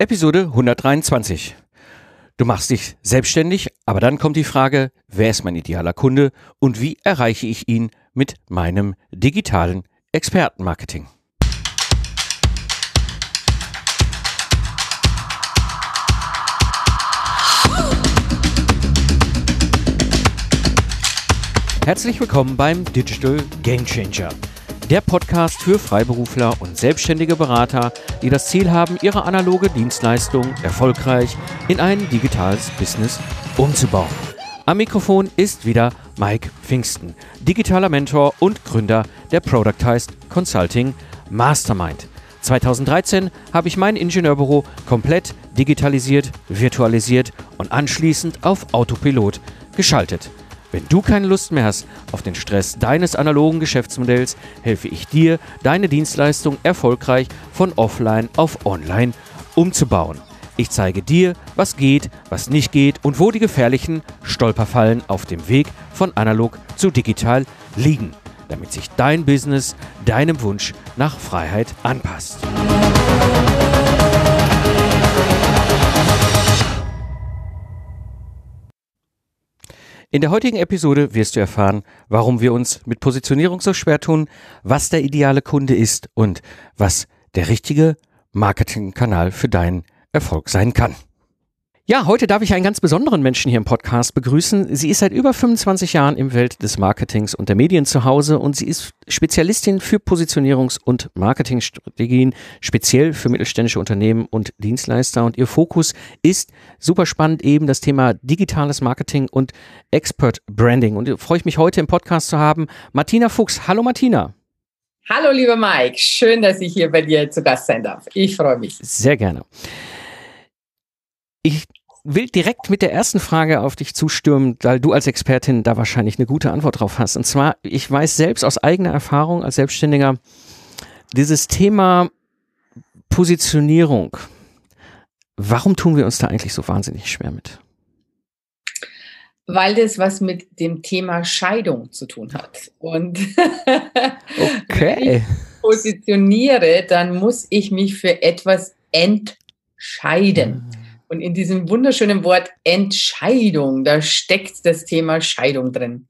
Episode 123. Du machst dich selbstständig, aber dann kommt die Frage, wer ist mein idealer Kunde und wie erreiche ich ihn mit meinem digitalen Expertenmarketing? Herzlich willkommen beim Digital Game Changer der Podcast für Freiberufler und selbstständige Berater, die das Ziel haben, ihre analoge Dienstleistung erfolgreich in ein digitales Business umzubauen. Am Mikrofon ist wieder Mike Pfingsten, digitaler Mentor und Gründer der Productized Consulting Mastermind. 2013 habe ich mein Ingenieurbüro komplett digitalisiert, virtualisiert und anschließend auf Autopilot geschaltet. Wenn du keine Lust mehr hast auf den Stress deines analogen Geschäftsmodells, helfe ich dir, deine Dienstleistung erfolgreich von offline auf online umzubauen. Ich zeige dir, was geht, was nicht geht und wo die gefährlichen Stolperfallen auf dem Weg von analog zu digital liegen, damit sich dein Business deinem Wunsch nach Freiheit anpasst. In der heutigen Episode wirst du erfahren, warum wir uns mit Positionierung so schwer tun, was der ideale Kunde ist und was der richtige Marketingkanal für deinen Erfolg sein kann. Ja, heute darf ich einen ganz besonderen Menschen hier im Podcast begrüßen. Sie ist seit über 25 Jahren im Welt des Marketings und der Medien zu Hause und sie ist Spezialistin für Positionierungs- und Marketingstrategien, speziell für mittelständische Unternehmen und Dienstleister. Und ihr Fokus ist super spannend eben das Thema digitales Marketing und Expert Branding. Und freue ich mich heute im Podcast zu haben, Martina Fuchs. Hallo Martina. Hallo lieber Mike, schön, dass ich hier bei dir zu Gast sein darf. Ich freue mich. Sehr gerne. Ich will direkt mit der ersten Frage auf dich zustürmen, weil du als Expertin da wahrscheinlich eine gute Antwort drauf hast. Und zwar, ich weiß selbst aus eigener Erfahrung als Selbstständiger, dieses Thema Positionierung, warum tun wir uns da eigentlich so wahnsinnig schwer mit? Weil das was mit dem Thema Scheidung zu tun hat. Und okay. wenn ich positioniere, dann muss ich mich für etwas entscheiden. Und in diesem wunderschönen Wort Entscheidung, da steckt das Thema Scheidung drin.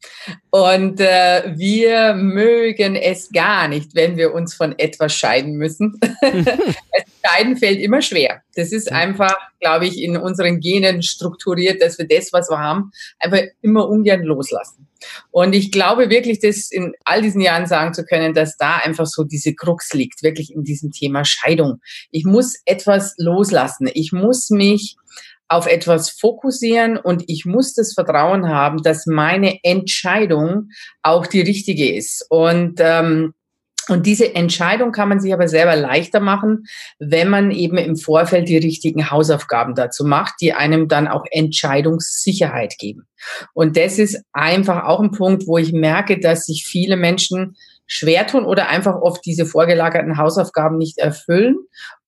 Und äh, wir mögen es gar nicht, wenn wir uns von etwas scheiden müssen. Scheiden fällt immer schwer. Das ist einfach, glaube ich, in unseren Genen strukturiert, dass wir das, was wir haben, einfach immer ungern loslassen. Und ich glaube wirklich, das in all diesen Jahren sagen zu können, dass da einfach so diese Krux liegt, wirklich in diesem Thema Scheidung. Ich muss etwas loslassen. Ich muss mich auf etwas fokussieren und ich muss das Vertrauen haben, dass meine Entscheidung auch die richtige ist. Und ähm, und diese Entscheidung kann man sich aber selber leichter machen, wenn man eben im Vorfeld die richtigen Hausaufgaben dazu macht, die einem dann auch Entscheidungssicherheit geben. Und das ist einfach auch ein Punkt, wo ich merke, dass sich viele Menschen schwer tun oder einfach oft diese vorgelagerten Hausaufgaben nicht erfüllen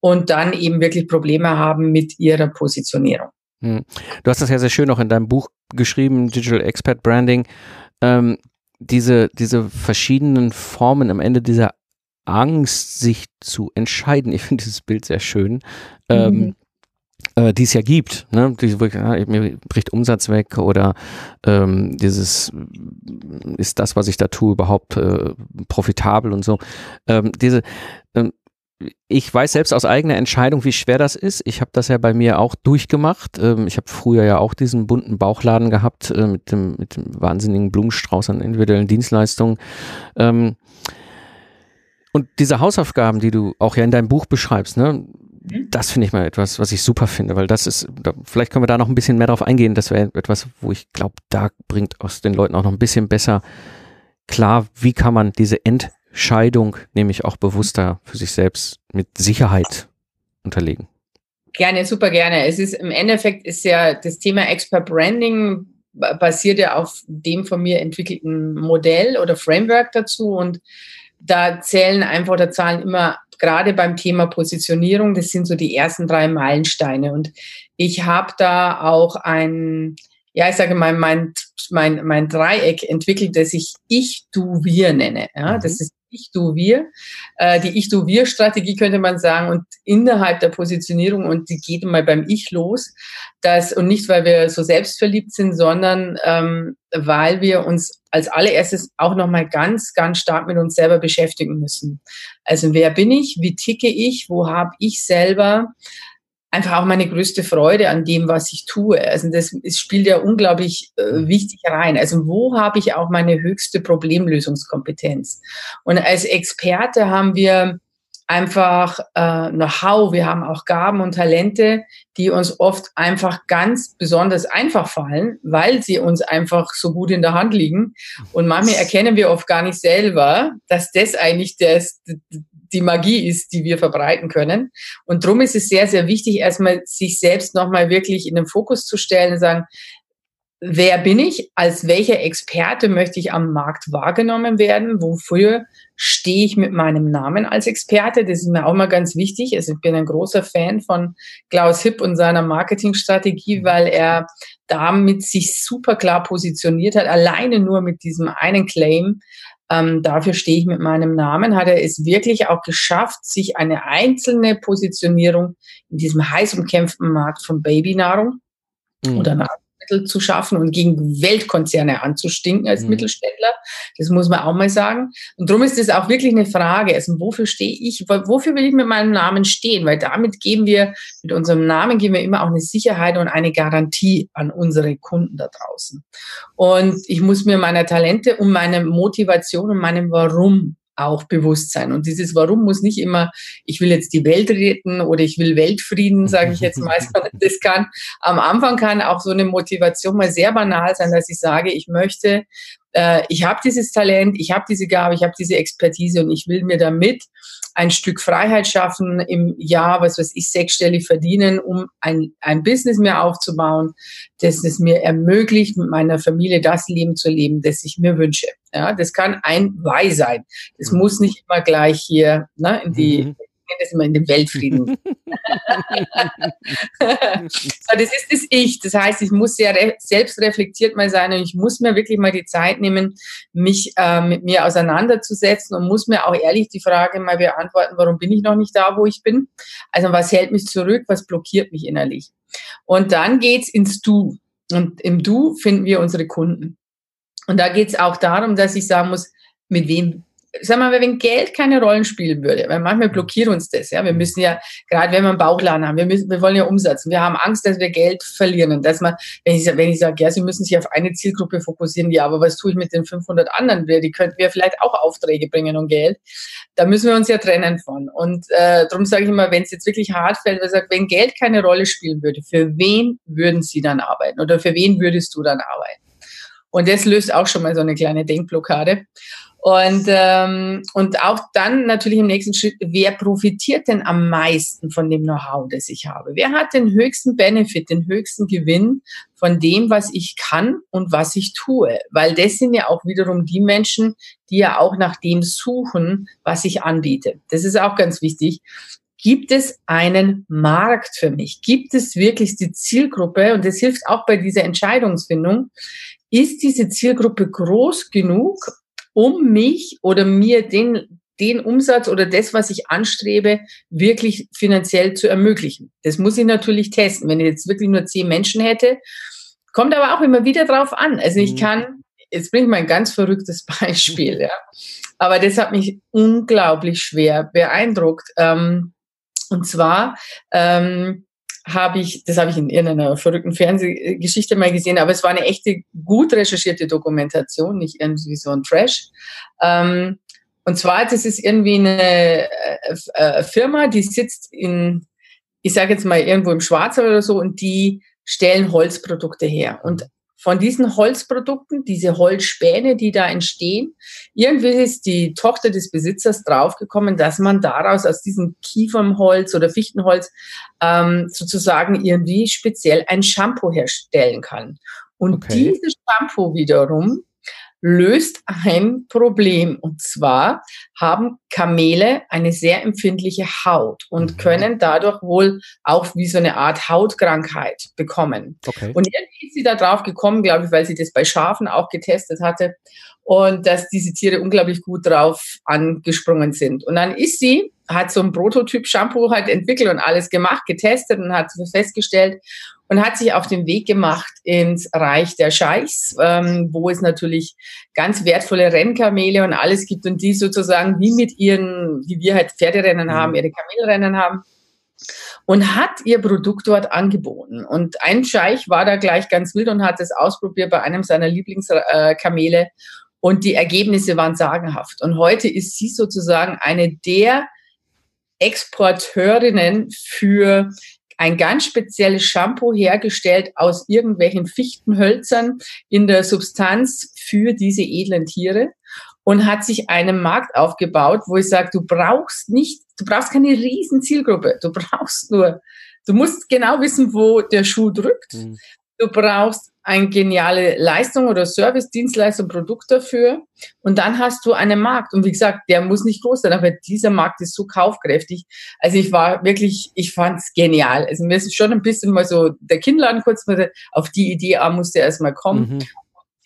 und dann eben wirklich Probleme haben mit ihrer Positionierung. Hm. Du hast das ja sehr schön auch in deinem Buch geschrieben, Digital Expert Branding. Ähm, diese, diese verschiedenen Formen am Ende dieser Angst, sich zu entscheiden. Ich finde dieses Bild sehr schön. Ähm, mhm. äh, die es ja gibt, ne? Diese, ja, mir bricht Umsatz weg oder ähm, dieses ist das, was ich da tue, überhaupt äh, profitabel und so. Ähm, diese ähm, ich weiß selbst aus eigener Entscheidung, wie schwer das ist. Ich habe das ja bei mir auch durchgemacht. Ähm, ich habe früher ja auch diesen bunten Bauchladen gehabt äh, mit, dem, mit dem wahnsinnigen Blumenstrauß an individuellen Dienstleistungen. Ähm, und diese Hausaufgaben, die du auch ja in deinem Buch beschreibst, ne, mhm. das finde ich mal etwas, was ich super finde, weil das ist, vielleicht können wir da noch ein bisschen mehr drauf eingehen. Das wäre etwas, wo ich glaube, da bringt aus den Leuten auch noch ein bisschen besser klar, wie kann man diese End Scheidung nämlich auch bewusster für sich selbst mit Sicherheit unterlegen? Gerne, super gerne. Es ist im Endeffekt ist ja das Thema Expert Branding basiert ja auf dem von mir entwickelten Modell oder Framework dazu und da zählen einfach oder zahlen immer gerade beim Thema Positionierung, das sind so die ersten drei Meilensteine und ich habe da auch ein ja, ich sage mal, mein mein, mein Dreieck entwickelt, das ich Ich, Du, Wir nenne. Ja, mhm. Das ist ich, du, wir. Äh, die Ich, du, wir Strategie könnte man sagen und innerhalb der Positionierung und die geht mal beim Ich los. Das, und nicht, weil wir so selbstverliebt sind, sondern ähm, weil wir uns als allererstes auch nochmal ganz, ganz stark mit uns selber beschäftigen müssen. Also wer bin ich? Wie ticke ich? Wo habe ich selber einfach auch meine größte Freude an dem, was ich tue. Also das, das spielt ja unglaublich äh, wichtig rein. Also wo habe ich auch meine höchste Problemlösungskompetenz? Und als Experte haben wir einfach äh, Know-how, wir haben auch Gaben und Talente, die uns oft einfach ganz besonders einfach fallen, weil sie uns einfach so gut in der Hand liegen. Und manchmal erkennen wir oft gar nicht selber, dass das eigentlich das, die Magie ist, die wir verbreiten können. Und darum ist es sehr, sehr wichtig, erstmal sich selbst nochmal wirklich in den Fokus zu stellen und sagen, wer bin ich? Als welcher Experte möchte ich am Markt wahrgenommen werden? Wofür stehe ich mit meinem Namen als Experte? Das ist mir auch mal ganz wichtig. Also ich bin ein großer Fan von Klaus Hipp und seiner Marketingstrategie, weil er damit sich super klar positioniert hat, alleine nur mit diesem einen Claim ähm, dafür stehe ich mit meinem Namen, hat er es wirklich auch geschafft, sich eine einzelne Positionierung in diesem heiß umkämpften Markt von Babynahrung mhm. oder Nahrungsmittel zu schaffen und gegen Weltkonzerne anzustinken als mhm. Mittelständler. Das muss man auch mal sagen. Und darum ist es auch wirklich eine Frage, also wofür stehe ich, wofür will ich mit meinem Namen stehen? Weil damit geben wir, mit unserem Namen geben wir immer auch eine Sicherheit und eine Garantie an unsere Kunden da draußen. Und ich muss mir meiner Talente und meine Motivation und meinem Warum auch bewusst sein. Und dieses Warum muss nicht immer, ich will jetzt die Welt retten oder ich will Weltfrieden, sage ich jetzt mal. Das kann am Anfang kann auch so eine Motivation mal sehr banal sein, dass ich sage, ich möchte, äh, ich habe dieses Talent, ich habe diese Gabe, ich habe diese Expertise und ich will mir damit ein Stück Freiheit schaffen, im Jahr, was weiß ich, sechsstellig verdienen, um ein, ein Business mehr aufzubauen, das es mir ermöglicht, mit meiner Familie das Leben zu leben, das ich mir wünsche. Ja, das kann ein Why sein. Das mhm. muss nicht immer gleich hier ne, in die mhm das immer in den Weltfrieden. so, das ist das Ich. Das heißt, ich muss sehr re selbst reflektiert mal sein und ich muss mir wirklich mal die Zeit nehmen, mich äh, mit mir auseinanderzusetzen und muss mir auch ehrlich die Frage mal beantworten, warum bin ich noch nicht da, wo ich bin? Also was hält mich zurück? Was blockiert mich innerlich? Und dann geht's ins Du. Und im Du finden wir unsere Kunden. Und da geht's auch darum, dass ich sagen muss, mit wem sag mal, wenn Geld keine Rollen spielen würde, weil manchmal blockiert uns das, ja. Wir müssen ja, gerade wenn wir einen Bauchladen haben, wir müssen, wir wollen ja umsetzen. Wir haben Angst, dass wir Geld verlieren und dass man, wenn ich, wenn ich sage, ja, Sie müssen sich auf eine Zielgruppe fokussieren, ja, aber was tue ich mit den 500 anderen? Die könnten wir vielleicht auch Aufträge bringen und Geld. Da müssen wir uns ja trennen von. Und äh, darum sage ich immer, wenn es jetzt wirklich hart fällt, weil sagt, wenn Geld keine Rolle spielen würde, für wen würden Sie dann arbeiten oder für wen würdest du dann arbeiten? Und das löst auch schon mal so eine kleine Denkblockade. Und, ähm, und auch dann natürlich im nächsten Schritt, wer profitiert denn am meisten von dem Know-how, das ich habe? Wer hat den höchsten Benefit, den höchsten Gewinn von dem, was ich kann und was ich tue? Weil das sind ja auch wiederum die Menschen, die ja auch nach dem suchen, was ich anbiete. Das ist auch ganz wichtig. Gibt es einen Markt für mich? Gibt es wirklich die Zielgruppe? Und das hilft auch bei dieser Entscheidungsfindung. Ist diese Zielgruppe groß genug, um mich oder mir den, den Umsatz oder das, was ich anstrebe, wirklich finanziell zu ermöglichen. Das muss ich natürlich testen. Wenn ich jetzt wirklich nur zehn Menschen hätte, kommt aber auch immer wieder drauf an. Also ich mhm. kann, jetzt bringe ich mal ein ganz verrücktes Beispiel, ja. Aber das hat mich unglaublich schwer beeindruckt. Ähm, und zwar, ähm, habe ich, das habe ich in irgendeiner verrückten Fernsehgeschichte mal gesehen, aber es war eine echte, gut recherchierte Dokumentation, nicht irgendwie so ein Trash. Ähm, und zwar, das ist irgendwie eine äh, äh, Firma, die sitzt in, ich sage jetzt mal irgendwo im Schwarzwald oder so, und die stellen Holzprodukte her. Und von diesen Holzprodukten, diese Holzspäne, die da entstehen. Irgendwie ist die Tochter des Besitzers draufgekommen, dass man daraus aus diesem Kiefernholz oder Fichtenholz ähm, sozusagen irgendwie speziell ein Shampoo herstellen kann. Und okay. dieses Shampoo wiederum löst ein Problem. Und zwar haben Kamele eine sehr empfindliche Haut und mhm. können dadurch wohl auch wie so eine Art Hautkrankheit bekommen. Okay. Und irgendwie ist sie da drauf gekommen, glaube ich, weil sie das bei Schafen auch getestet hatte und dass diese Tiere unglaublich gut drauf angesprungen sind. Und dann ist sie, hat so ein Prototyp-Shampoo halt entwickelt und alles gemacht, getestet und hat festgestellt, und hat sich auf den Weg gemacht ins Reich der Scheichs, ähm, wo es natürlich ganz wertvolle Rennkamele und alles gibt und die sozusagen wie mit ihren, wie wir halt Pferderennen mhm. haben, ihre Kamelrennen haben und hat ihr Produkt dort angeboten. Und ein Scheich war da gleich ganz wild und hat es ausprobiert bei einem seiner Lieblingskamele und die Ergebnisse waren sagenhaft. Und heute ist sie sozusagen eine der Exporteurinnen für ein ganz spezielles Shampoo hergestellt aus irgendwelchen Fichtenhölzern in der Substanz für diese edlen Tiere und hat sich einen Markt aufgebaut, wo ich sage, du brauchst nicht, du brauchst keine riesen Zielgruppe, du brauchst nur, du musst genau wissen, wo der Schuh drückt. Mhm. Du brauchst eine geniale Leistung oder Service, Dienstleistung, Produkt dafür. Und dann hast du einen Markt. Und wie gesagt, der muss nicht groß sein, aber dieser Markt ist so kaufkräftig. Also ich war wirklich, ich fand's genial. Also mir ist schon ein bisschen mal so der Kinnladen kurz mal auf die Idee musste erst mal kommen. Mhm.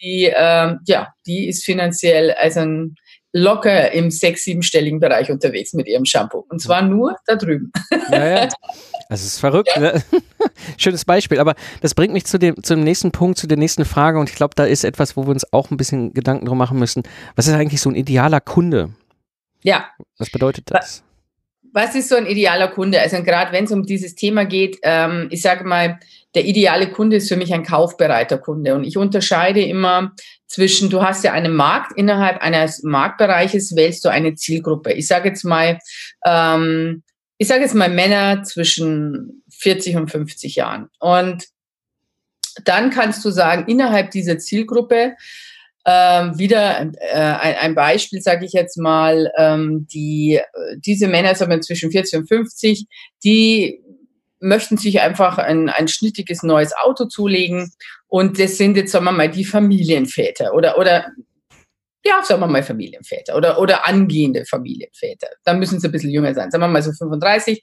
Die, äh, ja, die ist finanziell also ein, locker im sechs-, siebenstelligen Bereich unterwegs mit ihrem Shampoo. Und zwar nur da drüben. Ja, ja. Das ist verrückt. Ne? Schönes Beispiel. Aber das bringt mich zu dem, zu dem nächsten Punkt, zu der nächsten Frage. Und ich glaube, da ist etwas, wo wir uns auch ein bisschen Gedanken drum machen müssen. Was ist eigentlich so ein idealer Kunde? Ja. Was bedeutet das? Was ist so ein idealer Kunde? Also gerade wenn es um dieses Thema geht, ähm, ich sage mal, der ideale Kunde ist für mich ein kaufbereiter Kunde. Und ich unterscheide immer zwischen, du hast ja einen Markt, innerhalb eines Marktbereiches wählst du eine Zielgruppe. Ich sage jetzt mal, ähm, ich sage jetzt mal Männer zwischen 40 und 50 Jahren. Und dann kannst du sagen, innerhalb dieser Zielgruppe, ähm, wieder äh, ein, Beispiel, sage ich jetzt mal, ähm, die, diese Männer sagen wir, zwischen 40 und 50, die möchten sich einfach ein, ein schnittiges neues Auto zulegen und das sind jetzt, sagen wir mal, die Familienväter oder, oder ja, sagen wir mal Familienväter oder, oder angehende Familienväter. Da müssen sie ein bisschen jünger sein, sagen wir mal so 35.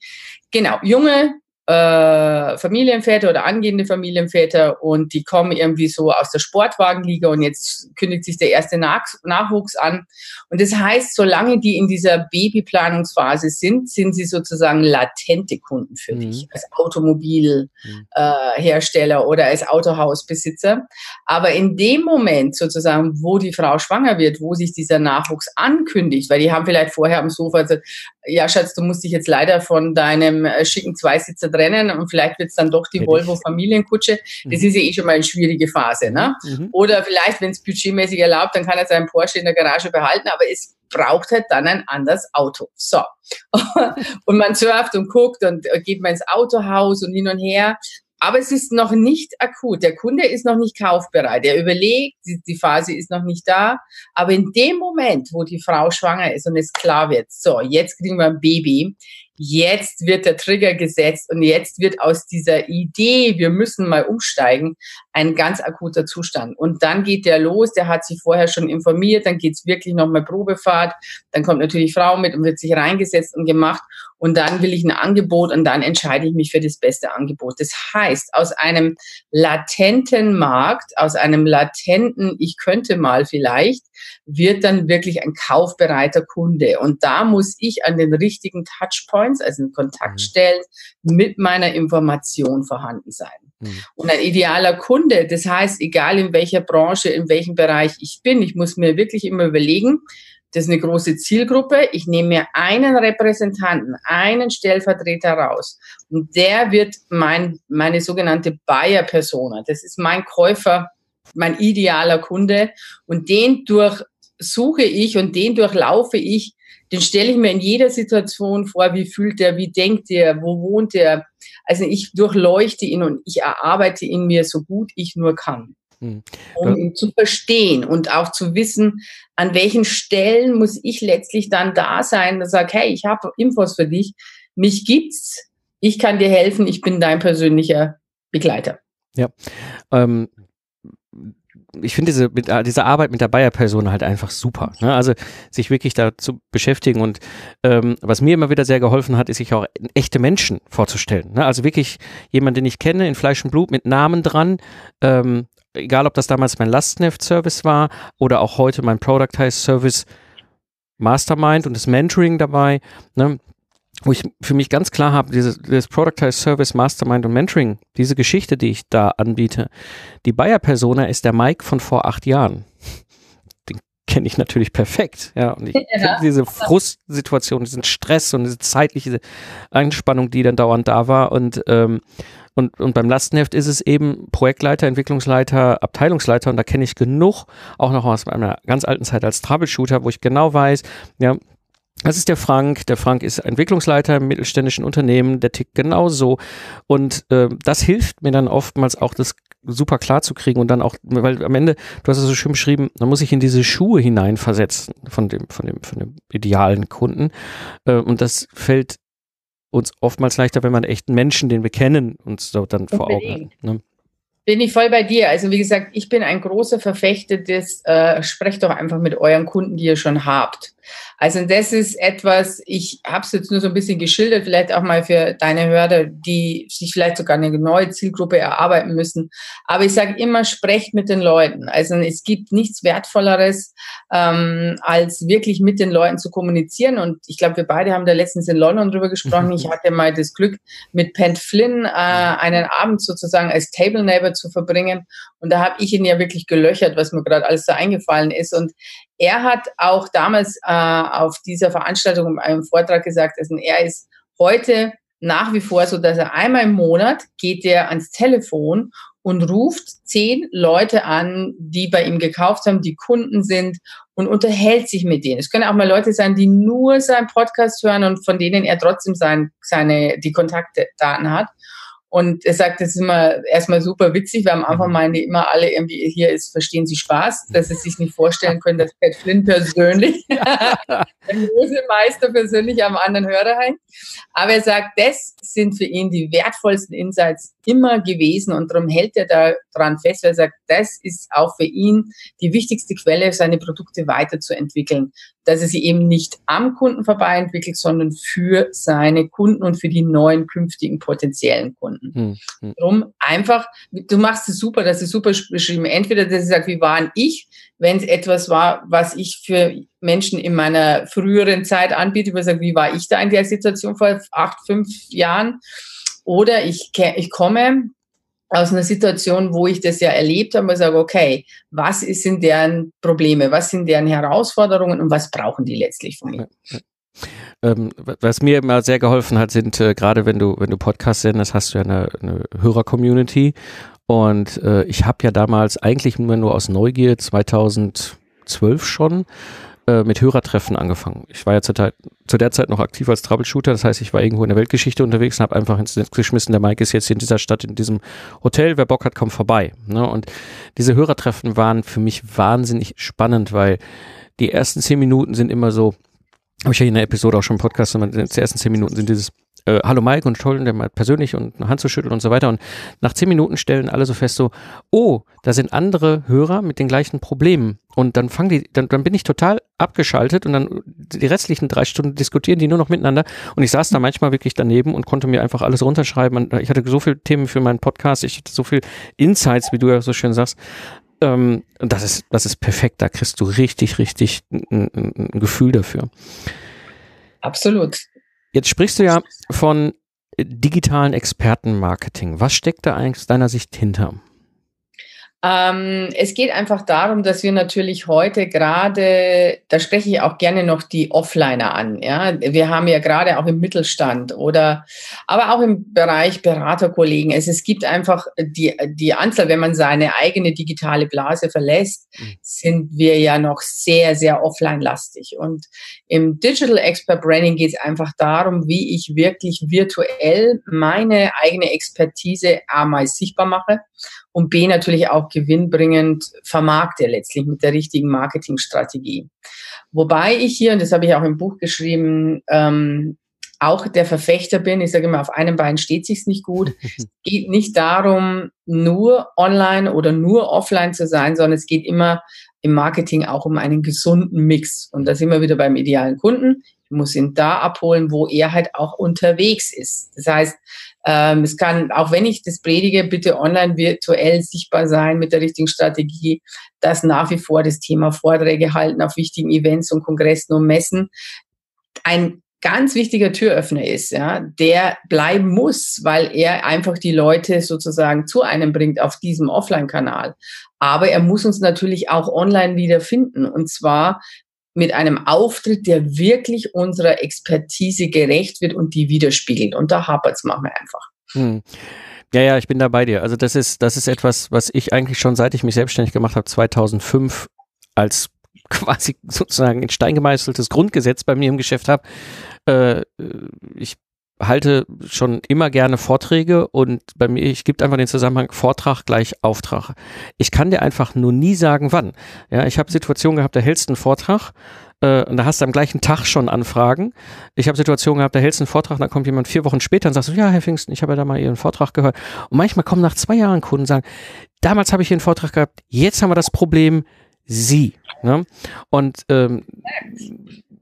Genau, junge äh, Familienväter oder angehende Familienväter und die kommen irgendwie so aus der Sportwagenliga und jetzt kündigt sich der erste Nach Nachwuchs an. Und das heißt, solange die in dieser Babyplanungsphase sind, sind sie sozusagen latente Kunden für mhm. dich als Automobilhersteller mhm. äh, oder als Autohausbesitzer. Aber in dem Moment sozusagen, wo die Frau schwanger wird, wo sich dieser Nachwuchs ankündigt, weil die haben vielleicht vorher am Sofa gesagt, ja Schatz, du musst dich jetzt leider von deinem äh, schicken Zweisitzer trennen und vielleicht wird es dann doch die Hätte Volvo Familienkutsche. Das mhm. ist ja eh schon mal eine schwierige Phase. Ne? Mhm. Oder vielleicht, wenn es budgetmäßig erlaubt, dann kann er seinen Porsche in der Garage behalten, aber es braucht halt dann ein anderes Auto. So. und man surft und guckt und geht mal ins Autohaus und hin und her. Aber es ist noch nicht akut. Der Kunde ist noch nicht kaufbereit. Er überlegt, die Phase ist noch nicht da. Aber in dem Moment, wo die Frau schwanger ist und es klar wird, so, jetzt kriegen wir ein Baby, jetzt wird der Trigger gesetzt und jetzt wird aus dieser Idee, wir müssen mal umsteigen, ein ganz akuter Zustand. Und dann geht der los, der hat sich vorher schon informiert, dann geht's wirklich nochmal Probefahrt, dann kommt natürlich Frau mit und wird sich reingesetzt und gemacht und dann will ich ein Angebot und dann entscheide ich mich für das beste Angebot. Das heißt, aus einem latenten Markt, aus einem latenten, ich könnte mal vielleicht, wird dann wirklich ein kaufbereiter Kunde. Und da muss ich an den richtigen Touchpoints, also in Kontaktstellen, mhm. mit meiner Information vorhanden sein. Mhm. Und ein idealer Kunde, das heißt, egal in welcher Branche, in welchem Bereich ich bin, ich muss mir wirklich immer überlegen, das ist eine große Zielgruppe. Ich nehme mir einen Repräsentanten, einen Stellvertreter raus. Und der wird mein, meine sogenannte Buyer-Persona. Das ist mein Käufer, mein idealer Kunde. Und den durchsuche ich und den durchlaufe ich. Den stelle ich mir in jeder Situation vor. Wie fühlt er? Wie denkt er? Wo wohnt er? Also ich durchleuchte ihn und ich erarbeite ihn mir so gut ich nur kann. Hm. Um ihn zu verstehen und auch zu wissen, an welchen Stellen muss ich letztlich dann da sein und sage, hey, ich habe Infos für dich, mich gibt's, ich kann dir helfen, ich bin dein persönlicher Begleiter. Ja. Ähm, ich finde diese, diese Arbeit mit der Bayer-Person halt einfach super. Ne? Also sich wirklich da zu beschäftigen und ähm, was mir immer wieder sehr geholfen hat, ist sich auch echte Menschen vorzustellen. Ne? Also wirklich jemand, den ich kenne, in Fleisch und Blut mit Namen dran. Ähm, egal, ob das damals mein Lastneft-Service war oder auch heute mein Productize Service Mastermind und das Mentoring dabei. Ne? wo ich für mich ganz klar habe, dieses, dieses Productize Service Mastermind und Mentoring, diese Geschichte, die ich da anbiete, die Bayer-Persona ist der Mike von vor acht Jahren. Den kenne ich natürlich perfekt, ja. Und ich ja. diese Frustsituation, diesen Stress und diese zeitliche Anspannung, die dann dauernd da war und ähm, und, und beim Lastenheft ist es eben Projektleiter, Entwicklungsleiter, Abteilungsleiter und da kenne ich genug, auch noch aus meiner ganz alten Zeit als Troubleshooter, wo ich genau weiß, ja, das ist der Frank. Der Frank ist Entwicklungsleiter im mittelständischen Unternehmen. Der tickt genauso. Und äh, das hilft mir dann oftmals auch, das super klar zu kriegen und dann auch, weil am Ende, du hast es so schön beschrieben, man muss sich in diese Schuhe hineinversetzen von dem, von dem, von dem idealen Kunden. Äh, und das fällt uns oftmals leichter, wenn man echten Menschen, den wir kennen, uns so dann vor Augen hat. Ne? Bin ich voll bei dir. Also wie gesagt, ich bin ein großer Verfechter des, äh, sprecht doch einfach mit euren Kunden, die ihr schon habt. Also das ist etwas, ich habe es jetzt nur so ein bisschen geschildert, vielleicht auch mal für deine Hörer, die sich vielleicht sogar eine neue Zielgruppe erarbeiten müssen. Aber ich sage immer, sprecht mit den Leuten. Also es gibt nichts Wertvolleres, ähm, als wirklich mit den Leuten zu kommunizieren. Und ich glaube, wir beide haben da letztens in London drüber gesprochen. Ich hatte mal das Glück, mit Pent Flynn äh, einen Abend sozusagen als Table Neighbor zu verbringen. Und da habe ich ihn ja wirklich gelöchert, was mir gerade alles so eingefallen ist. Und er hat auch damals äh, auf dieser Veranstaltung in einem Vortrag gesagt, also er ist heute nach wie vor so, dass er einmal im Monat geht er ans Telefon und ruft zehn Leute an, die bei ihm gekauft haben, die Kunden sind und unterhält sich mit denen. Es können auch mal Leute sein, die nur seinen Podcast hören und von denen er trotzdem sein, seine, die Kontaktdaten hat. Und er sagt, das ist immer erstmal super witzig, weil am Anfang mhm. meinen die immer alle irgendwie, hier ist, verstehen Sie Spaß, dass sie sich nicht vorstellen können, dass Pat Flynn persönlich, der große Meister persönlich am anderen Hörer hängt. Aber er sagt, das sind für ihn die wertvollsten Insights immer gewesen und darum hält er da dran fest, weil er sagt, das ist auch für ihn die wichtigste Quelle, seine Produkte weiterzuentwickeln dass er sie eben nicht am Kunden vorbei entwickelt, sondern für seine Kunden und für die neuen künftigen potenziellen Kunden. Hm, hm. Darum einfach, du machst es super, das ist super beschrieben. Entweder, dass ich sage, wie war ich, wenn es etwas war, was ich für Menschen in meiner früheren Zeit anbiete, wo sage, wie war ich da in der Situation vor acht, fünf Jahren? Oder ich, ich komme aus einer Situation, wo ich das ja erlebt habe, und sage, okay, was sind deren Probleme, was sind deren Herausforderungen und was brauchen die letztlich von mir? Ähm, was mir immer sehr geholfen hat, sind äh, gerade wenn du wenn du Podcasts sendest, hast du ja eine, eine Hörer-Community und äh, ich habe ja damals eigentlich nur nur aus Neugier 2012 schon äh, mit Hörertreffen angefangen. Ich war ja zur, zu der Zeit noch aktiv als Troubleshooter, das heißt, ich war irgendwo in der Weltgeschichte unterwegs und habe einfach ins Netz geschmissen, der Mike ist jetzt hier in dieser Stadt, in diesem Hotel, wer Bock hat, kommt vorbei. Ne? Und diese Hörertreffen waren für mich wahnsinnig spannend, weil die ersten zehn Minuten sind immer so, habe ich ja in der Episode auch schon im Podcast, die ersten zehn Minuten sind dieses äh, Hallo Mike und toll, der mal persönlich und eine Hand zu schütteln und so weiter. Und nach zehn Minuten stellen alle so fest so, oh, da sind andere Hörer mit den gleichen Problemen. Und dann fangen die, dann, dann bin ich total abgeschaltet und dann die restlichen drei Stunden diskutieren die nur noch miteinander. Und ich saß da manchmal wirklich daneben und konnte mir einfach alles runterschreiben. Ich hatte so viele Themen für meinen Podcast, ich hatte so viel Insights, wie du ja so schön sagst. Ähm, das ist, das ist perfekt. Da kriegst du richtig, richtig ein, ein, Gefühl dafür. Absolut. Jetzt sprichst du ja von digitalen Expertenmarketing. Was steckt da eigentlich aus deiner Sicht hinter? Ähm, es geht einfach darum, dass wir natürlich heute gerade, da spreche ich auch gerne noch die Offliner an. Ja, wir haben ja gerade auch im Mittelstand oder, aber auch im Bereich Beraterkollegen. Es, es gibt einfach die, die Anzahl, wenn man seine eigene digitale Blase verlässt, mhm. sind wir ja noch sehr, sehr offline-lastig. Und im Digital Expert Branding geht es einfach darum, wie ich wirklich virtuell meine eigene Expertise einmal sichtbar mache und B natürlich auch gewinnbringend vermarkte letztlich mit der richtigen Marketingstrategie. Wobei ich hier, und das habe ich auch im Buch geschrieben, ähm, auch der Verfechter bin. Ich sage immer, auf einem Bein steht sich's nicht gut. es geht nicht darum, nur online oder nur offline zu sein, sondern es geht immer im Marketing auch um einen gesunden Mix. Und da sind wir wieder beim idealen Kunden. Ich muss ihn da abholen, wo er halt auch unterwegs ist. Das heißt, ähm, es kann, auch wenn ich das predige, bitte online virtuell sichtbar sein mit der richtigen Strategie, dass nach wie vor das Thema Vorträge halten auf wichtigen Events und Kongressen und Messen ein ganz wichtiger Türöffner ist, ja, der bleiben muss, weil er einfach die Leute sozusagen zu einem bringt auf diesem Offline-Kanal. Aber er muss uns natürlich auch online wiederfinden und zwar mit einem Auftritt, der wirklich unserer Expertise gerecht wird und die widerspiegelt. Und da hapert es manchmal einfach. Hm. Ja, ja, ich bin da bei dir. Also das ist, das ist etwas, was ich eigentlich schon seit ich mich selbstständig gemacht habe, 2005 als quasi sozusagen in Stein gemeißeltes Grundgesetz bei mir im Geschäft habe. Äh, ich halte schon immer gerne Vorträge und bei mir, ich gibt einfach den Zusammenhang Vortrag gleich Auftrag. Ich kann dir einfach nur nie sagen, wann. Ja, ich habe Situationen gehabt, da hältst du einen Vortrag äh, und da hast du am gleichen Tag schon Anfragen. Ich habe Situationen gehabt, da hältst du einen Vortrag, dann kommt jemand vier Wochen später und sagt so, ja, Herr Pfingsten, ich habe ja da mal Ihren Vortrag gehört. Und manchmal kommen nach zwei Jahren Kunden und sagen, damals habe ich hier einen Vortrag gehabt, jetzt haben wir das Problem, Sie. Ne? Und ähm,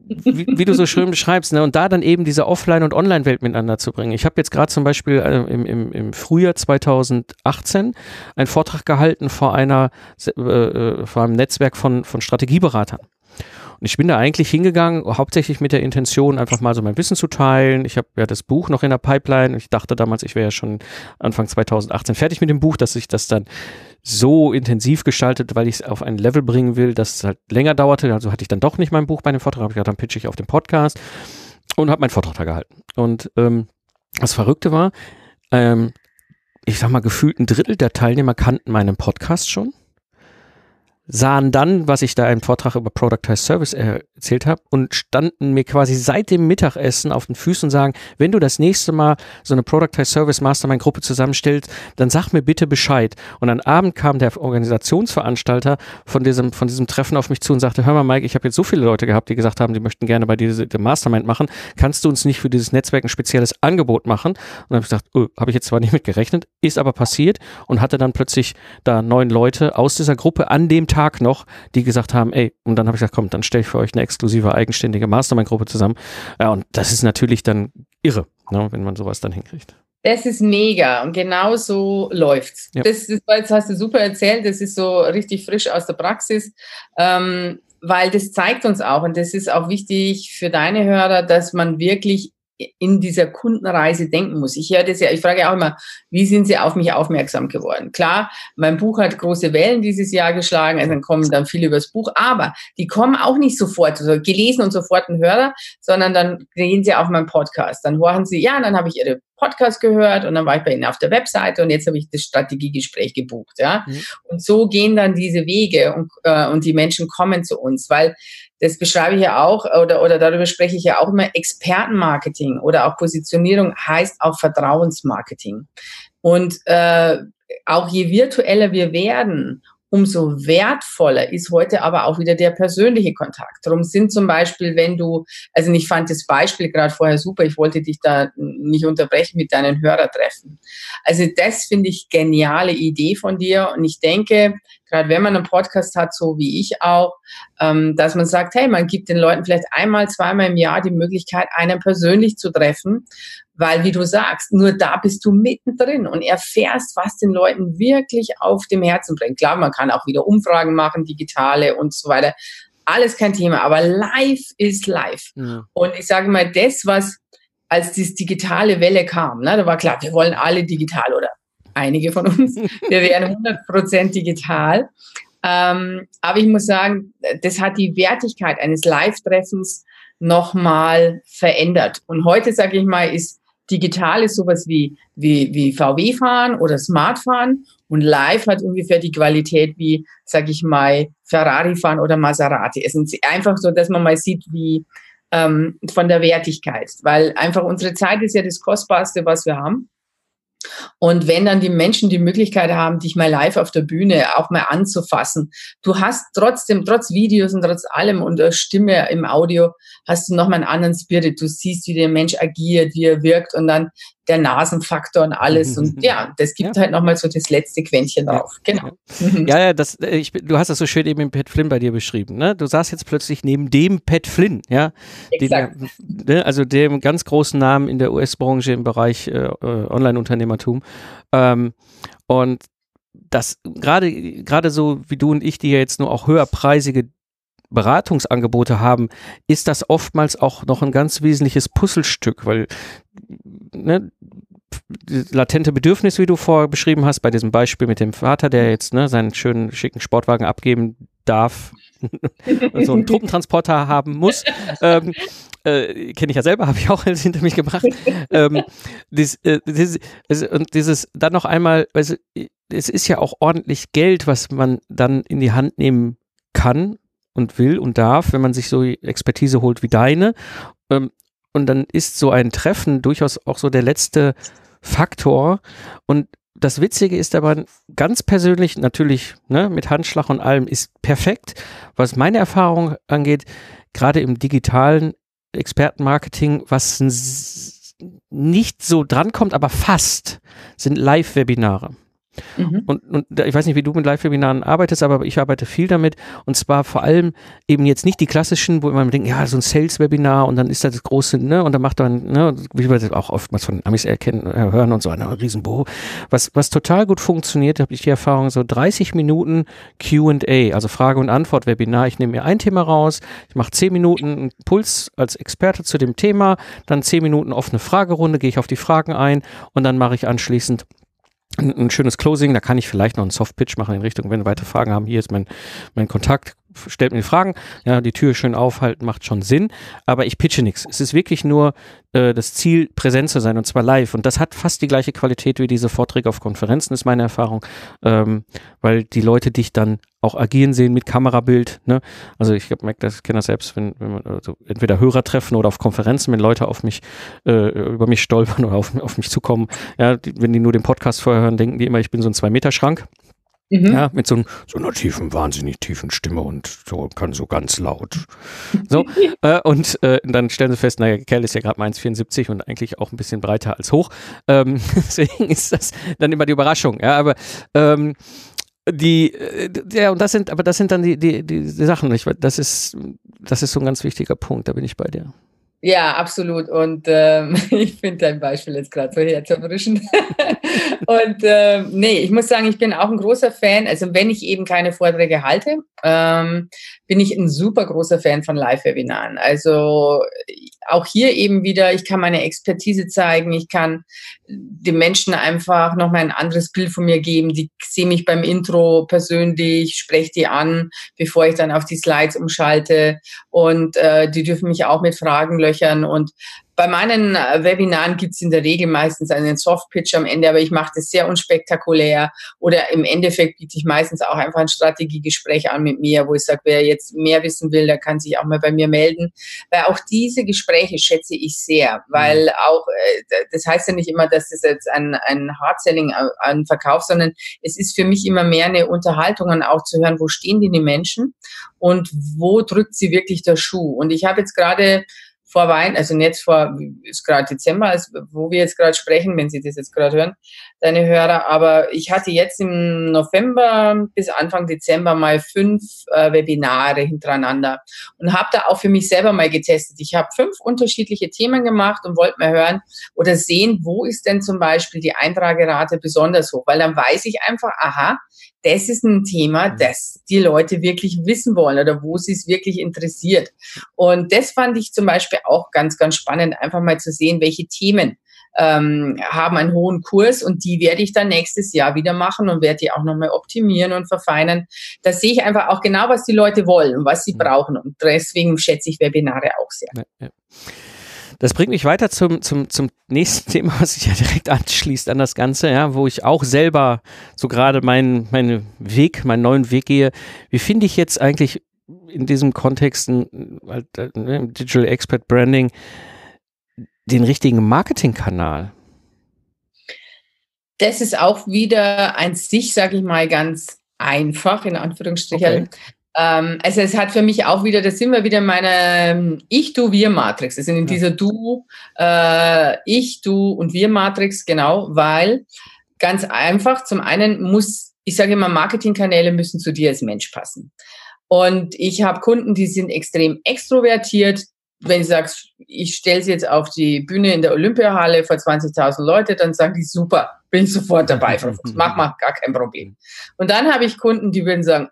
wie, wie, du so schön beschreibst, ne? und da dann eben diese Offline- und Online-Welt miteinander zu bringen. Ich habe jetzt gerade zum Beispiel äh, im, im, im Frühjahr 2018 einen Vortrag gehalten vor einer äh, äh, vor einem Netzwerk von, von Strategieberatern. Und ich bin da eigentlich hingegangen, hauptsächlich mit der Intention, einfach mal so mein Wissen zu teilen. Ich habe ja das Buch noch in der Pipeline. Ich dachte damals, ich wäre ja schon Anfang 2018 fertig mit dem Buch, dass ich das dann so intensiv gestaltet, weil ich es auf ein Level bringen will, dass es halt länger dauerte. Also hatte ich dann doch nicht mein Buch bei dem Vortrag, habe ich gedacht, dann pitche ich auf dem Podcast und habe meinen Vortrag da gehalten. Und ähm, das Verrückte war, ähm, ich sag mal, gefühlt ein Drittel der Teilnehmer kannten meinen Podcast schon sahen dann, was ich da im Vortrag über Productized Service erzählt habe und standen mir quasi seit dem Mittagessen auf den Füßen und sagen, wenn du das nächste Mal so eine Productized Service Mastermind Gruppe zusammenstellst, dann sag mir bitte Bescheid. Und am Abend kam der Organisationsveranstalter von diesem, von diesem Treffen auf mich zu und sagte, hör mal Mike, ich habe jetzt so viele Leute gehabt, die gesagt haben, die möchten gerne bei dieser Mastermind machen. Kannst du uns nicht für dieses Netzwerk ein spezielles Angebot machen? Und dann habe ich gesagt, oh, habe ich jetzt zwar nicht mit gerechnet, ist aber passiert und hatte dann plötzlich da neun Leute aus dieser Gruppe an dem Tag Tag noch, die gesagt haben, ey, und dann habe ich gesagt, komm, dann stelle ich für euch eine exklusive, eigenständige Mastermind-Gruppe zusammen. Ja, und das ist natürlich dann irre, ne, wenn man sowas dann hinkriegt. Das ist mega und genau so läuft's. Ja. Das, das, das hast du super erzählt, das ist so richtig frisch aus der Praxis, ähm, weil das zeigt uns auch und das ist auch wichtig für deine Hörer, dass man wirklich in dieser Kundenreise denken muss. Ich höre das ja, ich frage auch immer, wie sind Sie auf mich aufmerksam geworden? Klar, mein Buch hat große Wellen dieses Jahr geschlagen, also dann kommen dann viele übers Buch, aber die kommen auch nicht sofort, also gelesen und sofort ein Hörer, sondern dann gehen sie auf meinen Podcast. Dann hören sie, ja, dann habe ich ihre Podcast gehört und dann war ich bei Ihnen auf der Webseite und jetzt habe ich das Strategiegespräch gebucht, ja. Mhm. Und so gehen dann diese Wege und, äh, und die Menschen kommen zu uns, weil das beschreibe ich ja auch oder, oder darüber spreche ich ja auch immer, Expertenmarketing oder auch Positionierung heißt auch Vertrauensmarketing. Und äh, auch je virtueller wir werden umso wertvoller ist heute aber auch wieder der persönliche Kontakt. Darum sind zum Beispiel, wenn du, also ich fand das Beispiel gerade vorher super, ich wollte dich da nicht unterbrechen mit deinen Hörertreffen. Also das finde ich geniale Idee von dir und ich denke, gerade wenn man einen Podcast hat, so wie ich auch, ähm, dass man sagt, hey, man gibt den Leuten vielleicht einmal, zweimal im Jahr die Möglichkeit, einen persönlich zu treffen weil, wie du sagst, nur da bist du mittendrin und erfährst, was den Leuten wirklich auf dem Herzen bringt. Klar, man kann auch wieder Umfragen machen, digitale und so weiter. Alles kein Thema, aber live ist live. Ja. Und ich sage mal, das, was als die digitale Welle kam, ne, da war klar, wir wollen alle digital oder einige von uns, wir wären 100% digital. Ähm, aber ich muss sagen, das hat die Wertigkeit eines Live-Treffens nochmal verändert. Und heute, sage ich mal, ist Digital ist sowas wie, wie, wie VW fahren oder Smart fahren und live hat ungefähr die Qualität wie, sag ich mal, Ferrari fahren oder Maserati. Es ist einfach so, dass man mal sieht, wie ähm, von der Wertigkeit, weil einfach unsere Zeit ist ja das Kostbarste, was wir haben. Und wenn dann die Menschen die Möglichkeit haben, dich mal live auf der Bühne auch mal anzufassen, du hast trotzdem, trotz Videos und trotz allem und der Stimme im Audio, hast du nochmal einen anderen Spirit. Du siehst, wie der Mensch agiert, wie er wirkt und dann der Nasenfaktor und alles. Und ja, das gibt ja. halt nochmal so das letzte Quäntchen drauf. Genau. Ja, ja, das, äh, ich, du hast das so schön eben im Pat Flynn bei dir beschrieben. Ne? Du saßt jetzt plötzlich neben dem Pat Flynn, ja. Exakt. Den, ne? Also dem ganz großen Namen in der US-Branche im Bereich äh, äh, Online-Unternehmertum. Ähm, und das gerade gerade so wie du und ich, die ja jetzt nur auch höherpreisige Beratungsangebote haben, ist das oftmals auch noch ein ganz wesentliches Puzzlestück, weil ne, latente Bedürfnis, wie du vorher beschrieben hast, bei diesem Beispiel mit dem Vater, der jetzt ne, seinen schönen, schicken Sportwagen abgeben darf, so einen Truppentransporter haben muss. Ähm, äh, kenne ich ja selber, habe ich auch hinter mich gebracht. ähm, dies, äh, dieses, also, und dieses dann noch einmal, also, es ist ja auch ordentlich Geld, was man dann in die Hand nehmen kann und will und darf, wenn man sich so Expertise holt wie deine. Ähm, und dann ist so ein Treffen durchaus auch so der letzte Faktor. Und das Witzige ist aber ganz persönlich, natürlich ne, mit Handschlag und allem, ist perfekt. Was meine Erfahrung angeht, gerade im digitalen Expertenmarketing, was nicht so drankommt, aber fast, sind Live-Webinare. Mhm. Und, und ich weiß nicht, wie du mit Live-Webinaren arbeitest, aber ich arbeite viel damit. Und zwar vor allem eben jetzt nicht die klassischen, wo man denkt, ja, so ein Sales-Webinar und dann ist da das große, ne, und dann macht man, ne, wie wir das auch oftmals von Amis erkennen, äh, hören und so, ein Riesenbo. Was, was total gut funktioniert, habe ich die Erfahrung, so 30 Minuten Q&A, also Frage- und Antwort-Webinar. Ich nehme mir ein Thema raus, ich mache 10 Minuten Puls als Experte zu dem Thema, dann 10 Minuten offene Fragerunde, gehe ich auf die Fragen ein und dann mache ich anschließend ein, schönes Closing, da kann ich vielleicht noch einen Soft-Pitch machen in Richtung, wenn weitere Fragen haben, hier ist mein, mein Kontakt, stellt mir die Fragen, ja, die Tür schön aufhalten, macht schon Sinn, aber ich pitche nichts. Es ist wirklich nur äh, das Ziel, präsent zu sein und zwar live und das hat fast die gleiche Qualität wie diese Vorträge auf Konferenzen, ist meine Erfahrung, ähm, weil die Leute dich dann auch agieren sehen mit Kamerabild. Ne? Also ich merke das, kenne das selbst, wenn, wenn man also entweder Hörer treffen oder auf Konferenzen, wenn Leute auf mich, äh, über mich stolpern oder auf, auf mich zukommen. Ja, die, wenn die nur den Podcast vorher hören, denken die immer, ich bin so ein Zwei-Meter-Schrank. Mhm. Ja, mit so, ein, so, einer tiefen, wahnsinnig tiefen Stimme und so kann so ganz laut. So, äh, und äh, dann stellen sie fest, naja, Kerl ist ja gerade mal 1,74 und eigentlich auch ein bisschen breiter als hoch. Ähm, deswegen ist das dann immer die Überraschung. Ja, aber ähm, die, äh, ja, und das sind, aber das sind dann die, die, die, Sachen. Ich, das ist, das ist so ein ganz wichtiger Punkt, da bin ich bei dir. Ja, absolut. Und ähm, ich finde dein Beispiel jetzt gerade so herzerfrischend. und ähm, nee, ich muss sagen, ich bin auch ein großer Fan. Also wenn ich eben keine Vorträge halte, ähm, bin ich ein super großer Fan von Live-Webinaren. Also auch hier eben wieder, ich kann meine Expertise zeigen, ich kann den Menschen einfach nochmal ein anderes Bild von mir geben. Die sehen mich beim Intro persönlich, spreche die an, bevor ich dann auf die Slides umschalte. Und äh, die dürfen mich auch mit Fragen löchern. Und bei meinen äh, Webinaren gibt es in der Regel meistens einen Soft-Pitch am Ende, aber ich mache das sehr unspektakulär. Oder im Endeffekt biete ich meistens auch einfach ein Strategiegespräch an mit mir, wo ich sage, wer jetzt mehr wissen will, der kann sich auch mal bei mir melden. Weil auch diese Gespräche schätze ich sehr, weil mhm. auch, äh, das heißt ja nicht immer, dass das jetzt ein, ein Hard-Selling an Verkauf, sondern es ist für mich immer mehr eine Unterhaltung und auch zu hören, wo stehen denn die Menschen und wo drückt sie wirklich der Schuh. Und ich habe jetzt gerade vor Weihnachten, also jetzt vor, ist gerade Dezember, also wo wir jetzt gerade sprechen, wenn Sie das jetzt gerade hören, deine Hörer. Aber ich hatte jetzt im November bis Anfang Dezember mal fünf äh, Webinare hintereinander und habe da auch für mich selber mal getestet. Ich habe fünf unterschiedliche Themen gemacht und wollte mal hören oder sehen, wo ist denn zum Beispiel die Eintragerate besonders hoch, weil dann weiß ich einfach, aha, das ist ein Thema, mhm. das die Leute wirklich wissen wollen oder wo sie es wirklich interessiert. Und das fand ich zum Beispiel auch ganz, ganz spannend, einfach mal zu sehen, welche Themen ähm, haben einen hohen Kurs und die werde ich dann nächstes Jahr wieder machen und werde die auch nochmal optimieren und verfeinern. Da sehe ich einfach auch genau, was die Leute wollen und was sie mhm. brauchen. Und deswegen schätze ich Webinare auch sehr. Ja, ja. Das bringt mich weiter zum, zum, zum nächsten Thema, was sich ja direkt anschließt an das Ganze, ja, wo ich auch selber so gerade meinen meinen Weg, meinen neuen Weg gehe. Wie finde ich jetzt eigentlich in diesem Kontext, halt, ne, Digital Expert Branding, den richtigen Marketingkanal? das ist auch wieder ein sich, sage ich mal, ganz einfach, in Anführungsstrichen. Okay. Ähm, also es hat für mich auch wieder, das sind wir wieder in meiner ähm, Ich-Du-Wir-Matrix. Also in ja. dieser Du, äh, Ich, Du und Wir-Matrix, genau, weil ganz einfach, zum einen muss, ich sage immer, Marketingkanäle müssen zu dir als Mensch passen. Und ich habe Kunden, die sind extrem extrovertiert, wenn du sagst, ich stelle sie jetzt auf die Bühne in der Olympiahalle vor 20.000 Leute, dann sagen die, super, bin ich sofort dabei. Mach mal, gar kein Problem. Und dann habe ich Kunden, die würden sagen,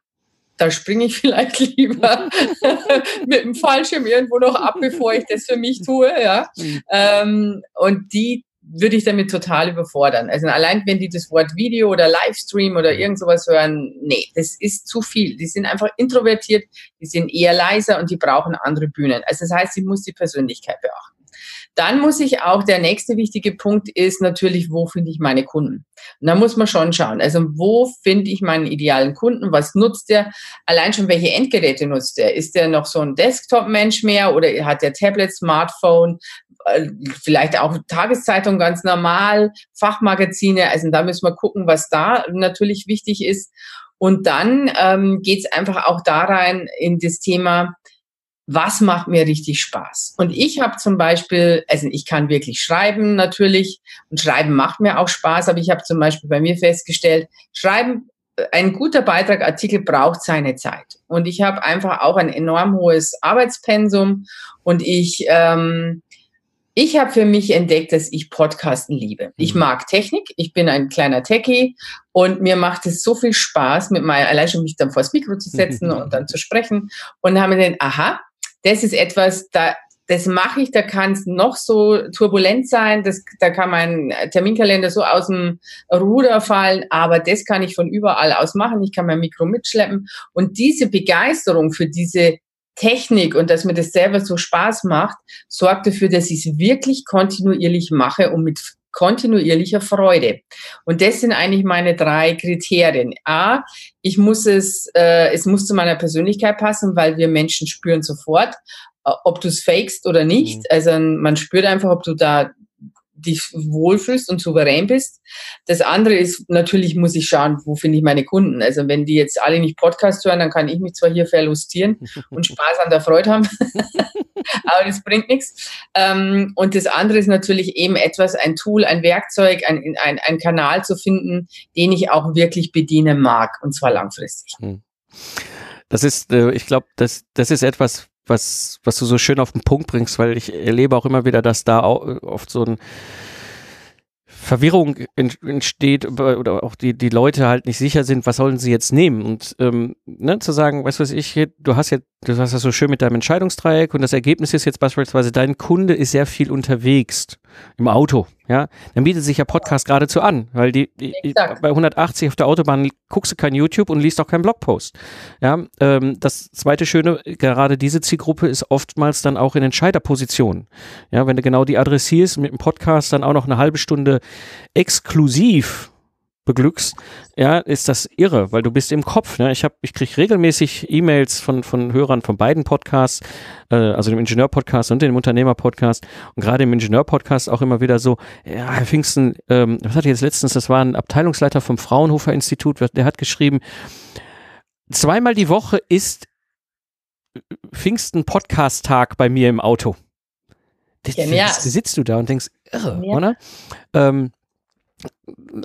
da springe ich vielleicht lieber mit dem Fallschirm irgendwo noch ab, bevor ich das für mich tue. Ja. Mhm. Ähm, und die würde ich damit total überfordern. Also allein wenn die das Wort Video oder Livestream oder irgend sowas hören, nee, das ist zu viel. Die sind einfach introvertiert, die sind eher leiser und die brauchen andere Bühnen. Also das heißt, sie muss die Persönlichkeit beachten. Dann muss ich auch, der nächste wichtige Punkt ist natürlich, wo finde ich meine Kunden? Und da muss man schon schauen. Also wo finde ich meinen idealen Kunden? Was nutzt der? Allein schon, welche Endgeräte nutzt der? Ist der noch so ein Desktop-Mensch mehr oder hat der Tablet, Smartphone? Äh, vielleicht auch Tageszeitung ganz normal, Fachmagazine. Also da müssen wir gucken, was da natürlich wichtig ist. Und dann ähm, geht einfach auch da rein in das Thema, was macht mir richtig Spaß? Und ich habe zum Beispiel, also ich kann wirklich schreiben natürlich und schreiben macht mir auch Spaß, aber ich habe zum Beispiel bei mir festgestellt, schreiben, äh, ein guter Beitrag, Artikel braucht seine Zeit. Und ich habe einfach auch ein enorm hohes Arbeitspensum und ich ähm, ich habe für mich entdeckt, dass ich Podcasten liebe. Ich mhm. mag Technik, ich bin ein kleiner Techie und mir macht es so viel Spaß, mit meinem, allein schon mich dann vor das Mikro zu setzen und dann zu sprechen. Und haben wir gedacht, aha, das ist etwas, da, das mache ich, da kann es noch so turbulent sein, das, da kann mein Terminkalender so aus dem Ruder fallen, aber das kann ich von überall aus machen. Ich kann mein Mikro mitschleppen und diese Begeisterung für diese Technik und dass mir das selber so Spaß macht, sorgt dafür, dass ich es wirklich kontinuierlich mache und mit kontinuierlicher Freude. Und das sind eigentlich meine drei Kriterien. A, ich muss es, äh, es muss zu meiner Persönlichkeit passen, weil wir Menschen spüren sofort, äh, ob du es fakest oder nicht. Mhm. Also man spürt einfach, ob du da dich wohlfühlst und souverän bist. Das andere ist, natürlich muss ich schauen, wo finde ich meine Kunden. Also wenn die jetzt alle nicht Podcast hören, dann kann ich mich zwar hier verlustieren und Spaß an der Freude haben, aber das bringt nichts. Ähm, und das andere ist natürlich eben etwas, ein Tool, ein Werkzeug, ein, ein, ein Kanal zu finden, den ich auch wirklich bedienen mag und zwar langfristig. Hm. Das ist, äh, ich glaube, das, das ist etwas, was, was du so schön auf den Punkt bringst, weil ich erlebe auch immer wieder, dass da auch oft so ein Verwirrung entsteht oder auch die, die Leute halt nicht sicher sind, was sollen sie jetzt nehmen? Und ähm, ne, zu sagen, weißt du was ich, du hast ja, du hast das so schön mit deinem Entscheidungsdreieck und das Ergebnis ist jetzt beispielsweise, dein Kunde ist sehr viel unterwegs im Auto, ja, dann bietet sich ja Podcast geradezu an, weil die, die bei 180 auf der Autobahn guckst du kein YouTube und liest auch keinen Blogpost. Ja, ähm, das zweite Schöne, gerade diese Zielgruppe ist oftmals dann auch in Entscheiderpositionen. Ja, wenn du genau die adressierst mit dem Podcast dann auch noch eine halbe Stunde exklusiv beglückst, ja, ist das irre, weil du bist im Kopf. Ne? Ich habe, ich kriege regelmäßig E-Mails von von Hörern von beiden Podcasts, äh, also dem Ingenieur-Podcast und dem Unternehmer-Podcast und gerade im Ingenieur-Podcast auch immer wieder so, ja, Herr Pfingsten, ähm, was hatte ich jetzt letztens? Das war ein Abteilungsleiter vom Fraunhofer Institut, der hat geschrieben, zweimal die Woche ist Pfingsten Podcast-Tag bei mir im Auto. Ja, sitzt du da und denkst, irre, ja. oder? Ähm,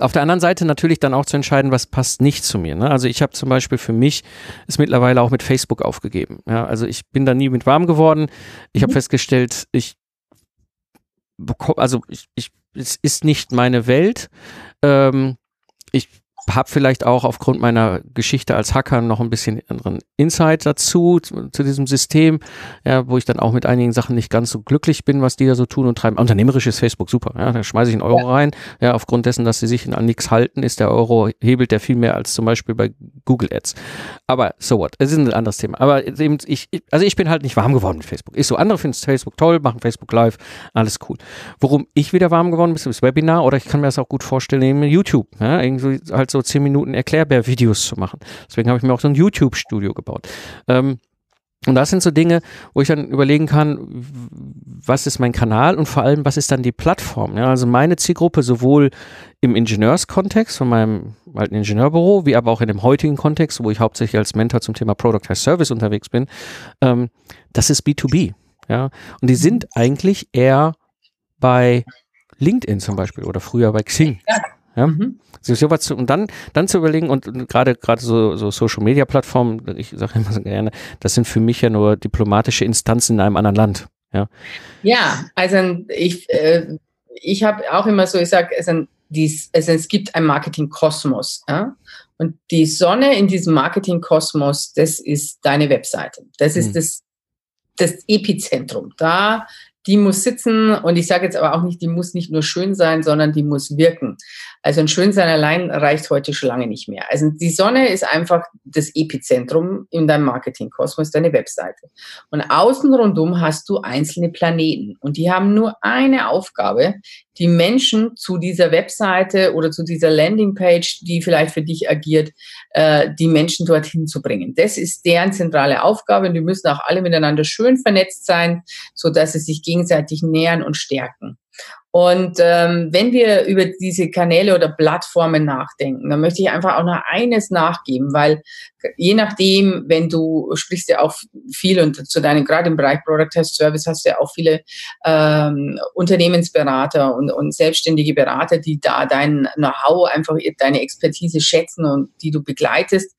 auf der anderen Seite natürlich dann auch zu entscheiden, was passt nicht zu mir. Ne? Also ich habe zum Beispiel für mich es mittlerweile auch mit Facebook aufgegeben. Ja? Also ich bin da nie mit warm geworden. Ich habe mhm. festgestellt, ich bekomme, also ich, ich, es ist nicht meine Welt. Ähm, ich habe vielleicht auch aufgrund meiner Geschichte als Hacker noch ein bisschen anderen Insight dazu, zu, zu, diesem System, ja, wo ich dann auch mit einigen Sachen nicht ganz so glücklich bin, was die da so tun und treiben. Unternehmerisch ist Facebook super, ja, da schmeiße ich einen Euro ja. rein, ja, aufgrund dessen, dass sie sich an nichts halten, ist der Euro, hebelt der viel mehr als zum Beispiel bei Google Ads. Aber so what, es ist ein anderes Thema. Aber eben, ich, also ich bin halt nicht warm geworden mit Facebook. Ist so, andere finden Facebook toll, machen Facebook Live, alles cool. Worum ich wieder warm geworden bin, ist Webinar oder ich kann mir das auch gut vorstellen, eben YouTube, ja, irgendwie halt so zehn Minuten Erklärbär-Videos zu machen. Deswegen habe ich mir auch so ein YouTube-Studio gebaut. Ähm, Und das sind so Dinge, wo ich dann überlegen kann, was ist mein Kanal und vor allem, was ist dann die Plattform? Ja, also meine Zielgruppe sowohl im Ingenieurskontext von meinem alten Ingenieurbüro, wie aber auch in dem heutigen Kontext, wo ich hauptsächlich als Mentor zum Thema Product as Service unterwegs bin, ähm, das ist B2B. Ja, und die sind eigentlich eher bei LinkedIn zum Beispiel oder früher bei Xing. Ja. Ja? Mhm. So, sowas zu, und dann, dann zu überlegen und, und gerade gerade so, so Social Media Plattformen, ich sage immer so gerne, das sind für mich ja nur diplomatische Instanzen in einem anderen Land. Ja, ja also ich, äh, ich habe auch immer so, ich sage, also, dies, also es gibt ein Marketing-Kosmos. Ja? Und die Sonne in diesem Marketing-Kosmos, das ist deine Webseite. Das ist mhm. das, das Epizentrum. Da die muss sitzen und ich sage jetzt aber auch nicht, die muss nicht nur schön sein, sondern die muss wirken. Also ein Schönsein allein reicht heute schon lange nicht mehr. Also die Sonne ist einfach das Epizentrum in deinem Marketingkosmos, deine Webseite. Und außen rundum hast du einzelne Planeten und die haben nur eine Aufgabe, die Menschen zu dieser Webseite oder zu dieser Landingpage, die vielleicht für dich agiert, äh, die Menschen dorthin zu bringen. Das ist deren zentrale Aufgabe und die müssen auch alle miteinander schön vernetzt sein, so dass sie sich gegenseitig nähern und stärken. Und ähm, wenn wir über diese Kanäle oder Plattformen nachdenken, dann möchte ich einfach auch noch eines nachgeben, weil je nachdem, wenn du sprichst ja auch viel und zu deinem, gerade im Bereich Product Test Service hast du ja auch viele ähm, Unternehmensberater und, und selbstständige Berater, die da dein Know-how, einfach deine Expertise schätzen und die du begleitest.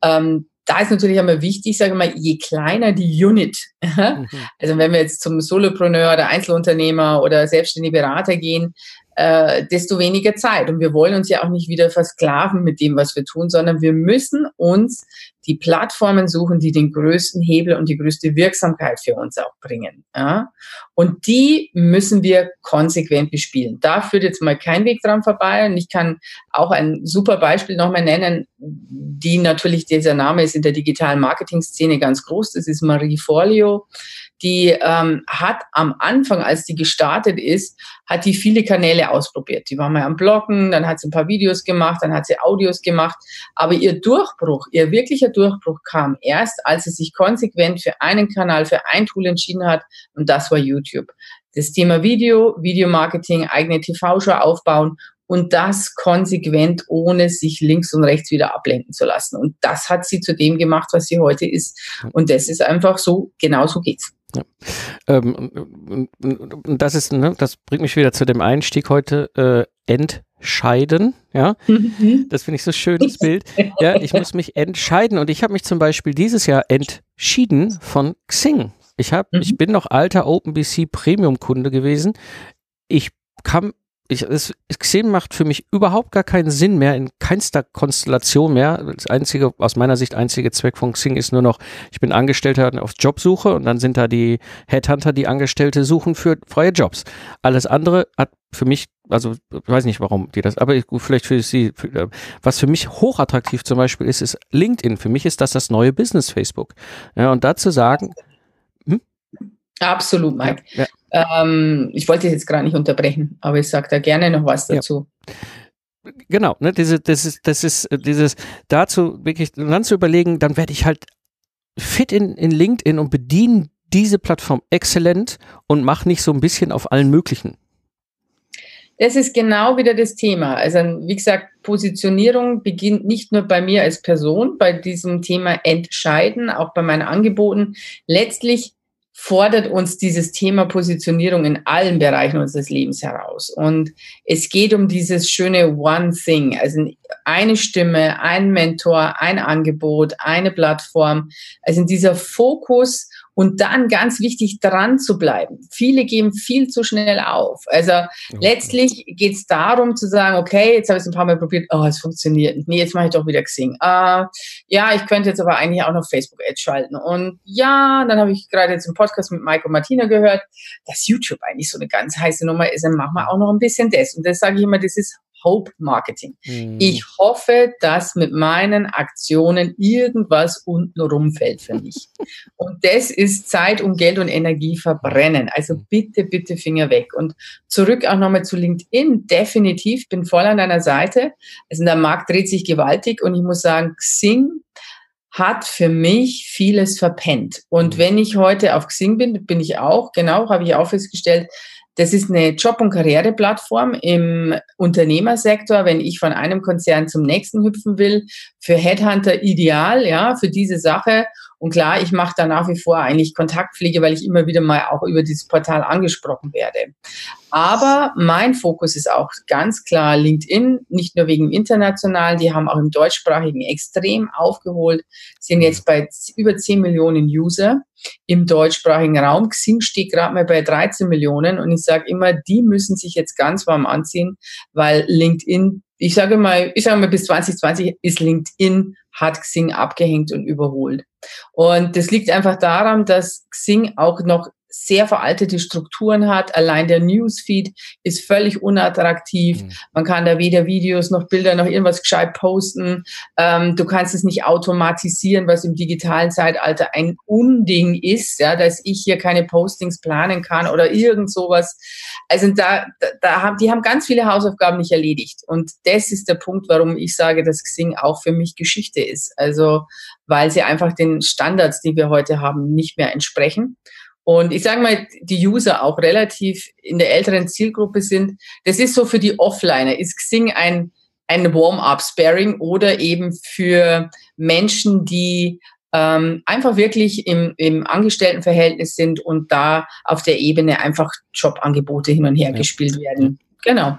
Ähm, da ist natürlich einmal wichtig, sage ich mal, je kleiner die Unit, mhm. also wenn wir jetzt zum Solopreneur oder Einzelunternehmer oder selbstständige Berater gehen, äh, desto weniger Zeit. Und wir wollen uns ja auch nicht wieder versklaven mit dem, was wir tun, sondern wir müssen uns die Plattformen suchen, die den größten Hebel und die größte Wirksamkeit für uns auch bringen. Ja? Und die müssen wir konsequent bespielen. Da führt jetzt mal kein Weg dran vorbei. Und ich kann auch ein super Beispiel nochmal nennen, die natürlich, dieser Name ist in der digitalen Marketing-Szene ganz groß. Das ist Marie Forleo die ähm, hat am Anfang, als die gestartet ist, hat die viele Kanäle ausprobiert. Die war mal am Bloggen, dann hat sie ein paar Videos gemacht, dann hat sie Audios gemacht. Aber ihr Durchbruch, ihr wirklicher Durchbruch kam erst, als sie sich konsequent für einen Kanal, für ein Tool entschieden hat und das war YouTube. Das Thema Video, Videomarketing, eigene TV-Show aufbauen und das konsequent, ohne sich links und rechts wieder ablenken zu lassen. Und das hat sie zu dem gemacht, was sie heute ist. Und das ist einfach so, genau so geht's. Ja. Ähm, und das ist, ne, das bringt mich wieder zu dem Einstieg heute, äh, entscheiden, ja. Mhm. Das finde ich so schönes Bild. Ja, ich muss mich entscheiden und ich habe mich zum Beispiel dieses Jahr entschieden von Xing. Ich habe, mhm. ich bin noch alter OpenBC Premium Kunde gewesen. Ich kam ich, es, Xen macht für mich überhaupt gar keinen Sinn mehr, in keinster Konstellation mehr. Das einzige, aus meiner Sicht einzige Zweck von Xing ist nur noch, ich bin Angestellter auf Jobsuche und dann sind da die Headhunter, die Angestellte suchen für freie Jobs. Alles andere hat für mich, also ich weiß nicht, warum die das, aber vielleicht für sie, für, äh, was für mich hochattraktiv zum Beispiel ist, ist LinkedIn. Für mich ist das das neue Business Facebook. Ja, und dazu sagen, hm? Absolut, Mike. Ja, ja. Ähm, ich wollte jetzt gerade nicht unterbrechen, aber ich sage da gerne noch was dazu. Ja. Genau, ne, diese, das ist, das ist äh, dieses dazu wirklich dann zu überlegen, dann werde ich halt fit in, in LinkedIn und bediene diese Plattform exzellent und mache nicht so ein bisschen auf allen möglichen. Das ist genau wieder das Thema. Also, wie gesagt, Positionierung beginnt nicht nur bei mir als Person, bei diesem Thema Entscheiden, auch bei meinen Angeboten. Letztlich fordert uns dieses Thema Positionierung in allen Bereichen unseres Lebens heraus. Und es geht um dieses schöne One Thing, also eine Stimme, ein Mentor, ein Angebot, eine Plattform. Also dieser Fokus und dann ganz wichtig dran zu bleiben. Viele geben viel zu schnell auf. Also okay. letztlich geht es darum zu sagen, okay, jetzt habe ich es ein paar Mal probiert, oh, es funktioniert nicht. Nee, jetzt mache ich doch wieder Xing. Uh, ja, ich könnte jetzt aber eigentlich auch noch Facebook-Ads schalten. Und ja, dann habe ich gerade jetzt im Podcast mit Mike und Martina gehört, dass YouTube eigentlich so eine ganz heiße Nummer ist, dann machen wir auch noch ein bisschen das. Und das sage ich immer, das ist Hope Marketing. Mhm. Ich hoffe, dass mit meinen Aktionen irgendwas unten rumfällt für mich. und das ist Zeit und Geld und Energie verbrennen. Also mhm. bitte, bitte Finger weg. Und zurück auch nochmal zu LinkedIn. Definitiv bin voll an deiner Seite. Also der Markt dreht sich gewaltig und ich muss sagen, Xing hat für mich vieles verpennt. Und mhm. wenn ich heute auf Xing bin, bin ich auch, genau, habe ich auch festgestellt, das ist eine Job- und Karriereplattform im Unternehmersektor, wenn ich von einem Konzern zum nächsten hüpfen will. Für Headhunter ideal, ja, für diese Sache. Und klar, ich mache da nach wie vor eigentlich Kontaktpflege, weil ich immer wieder mal auch über dieses Portal angesprochen werde. Aber mein Fokus ist auch ganz klar LinkedIn, nicht nur wegen international, die haben auch im deutschsprachigen extrem aufgeholt, sind jetzt bei über 10 Millionen User im deutschsprachigen Raum. Xing steht gerade mal bei 13 Millionen und ich sage immer, die müssen sich jetzt ganz warm anziehen, weil LinkedIn, ich sage mal, ich sage mal bis 2020 ist LinkedIn hat Xing abgehängt und überholt. Und das liegt einfach daran, dass Xing auch noch sehr veraltete Strukturen hat. Allein der Newsfeed ist völlig unattraktiv. Mhm. Man kann da weder Videos noch Bilder noch irgendwas gescheit posten. Ähm, du kannst es nicht automatisieren, was im digitalen Zeitalter ein Unding ist, ja, dass ich hier keine Postings planen kann oder irgend sowas. Also da, da, da haben, die haben ganz viele Hausaufgaben nicht erledigt. Und das ist der Punkt, warum ich sage, dass Xing auch für mich Geschichte ist. Also, weil sie einfach den Standards, die wir heute haben, nicht mehr entsprechen. Und ich sage mal, die User auch relativ in der älteren Zielgruppe sind. Das ist so für die Offliner. Ist Xing ein, ein Warm-up-Sparing oder eben für Menschen, die ähm, einfach wirklich im, im Angestelltenverhältnis sind und da auf der Ebene einfach Jobangebote hin und her ja. gespielt werden. Genau.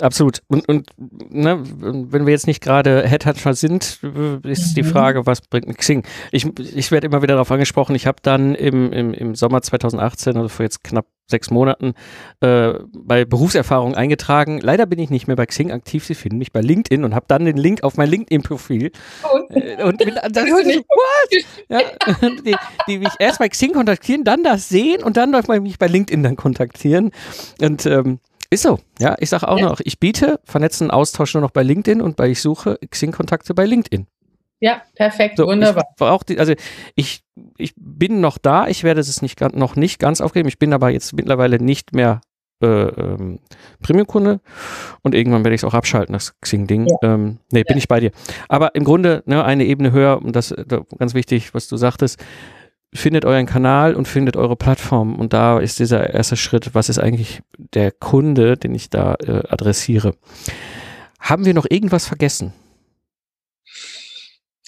Absolut. Und, und ne, wenn wir jetzt nicht gerade Headhunter sind, ist mhm. die Frage, was bringt ein Xing? Ich, ich werde immer wieder darauf angesprochen, ich habe dann im, im, im Sommer 2018, also vor jetzt knapp sechs Monaten, äh, bei Berufserfahrung eingetragen. Leider bin ich nicht mehr bei Xing aktiv, sie finden mich bei LinkedIn und habe dann den Link auf mein LinkedIn-Profil. Und, äh, und bin, dann so, what? Ja, die, die mich erst bei Xing kontaktieren, dann das sehen und dann mich bei LinkedIn dann kontaktieren. Und ähm, ist so, ja. Ich sage auch ja. noch, ich biete vernetzten Austausch nur noch bei LinkedIn und bei ich suche Xing-Kontakte bei LinkedIn. Ja, perfekt, so, wunderbar. Ich, also ich, ich bin noch da, ich werde es nicht, noch nicht ganz aufgeben. Ich bin aber jetzt mittlerweile nicht mehr äh, ähm, Premium-Kunde und irgendwann werde ich es auch abschalten, das Xing-Ding. Ja. Ähm, nee, ja. bin ich bei dir. Aber im Grunde ne, eine Ebene höher, und das ganz wichtig, was du sagtest, findet euren Kanal und findet eure Plattform. Und da ist dieser erste Schritt, was ist eigentlich der Kunde, den ich da äh, adressiere. Haben wir noch irgendwas vergessen?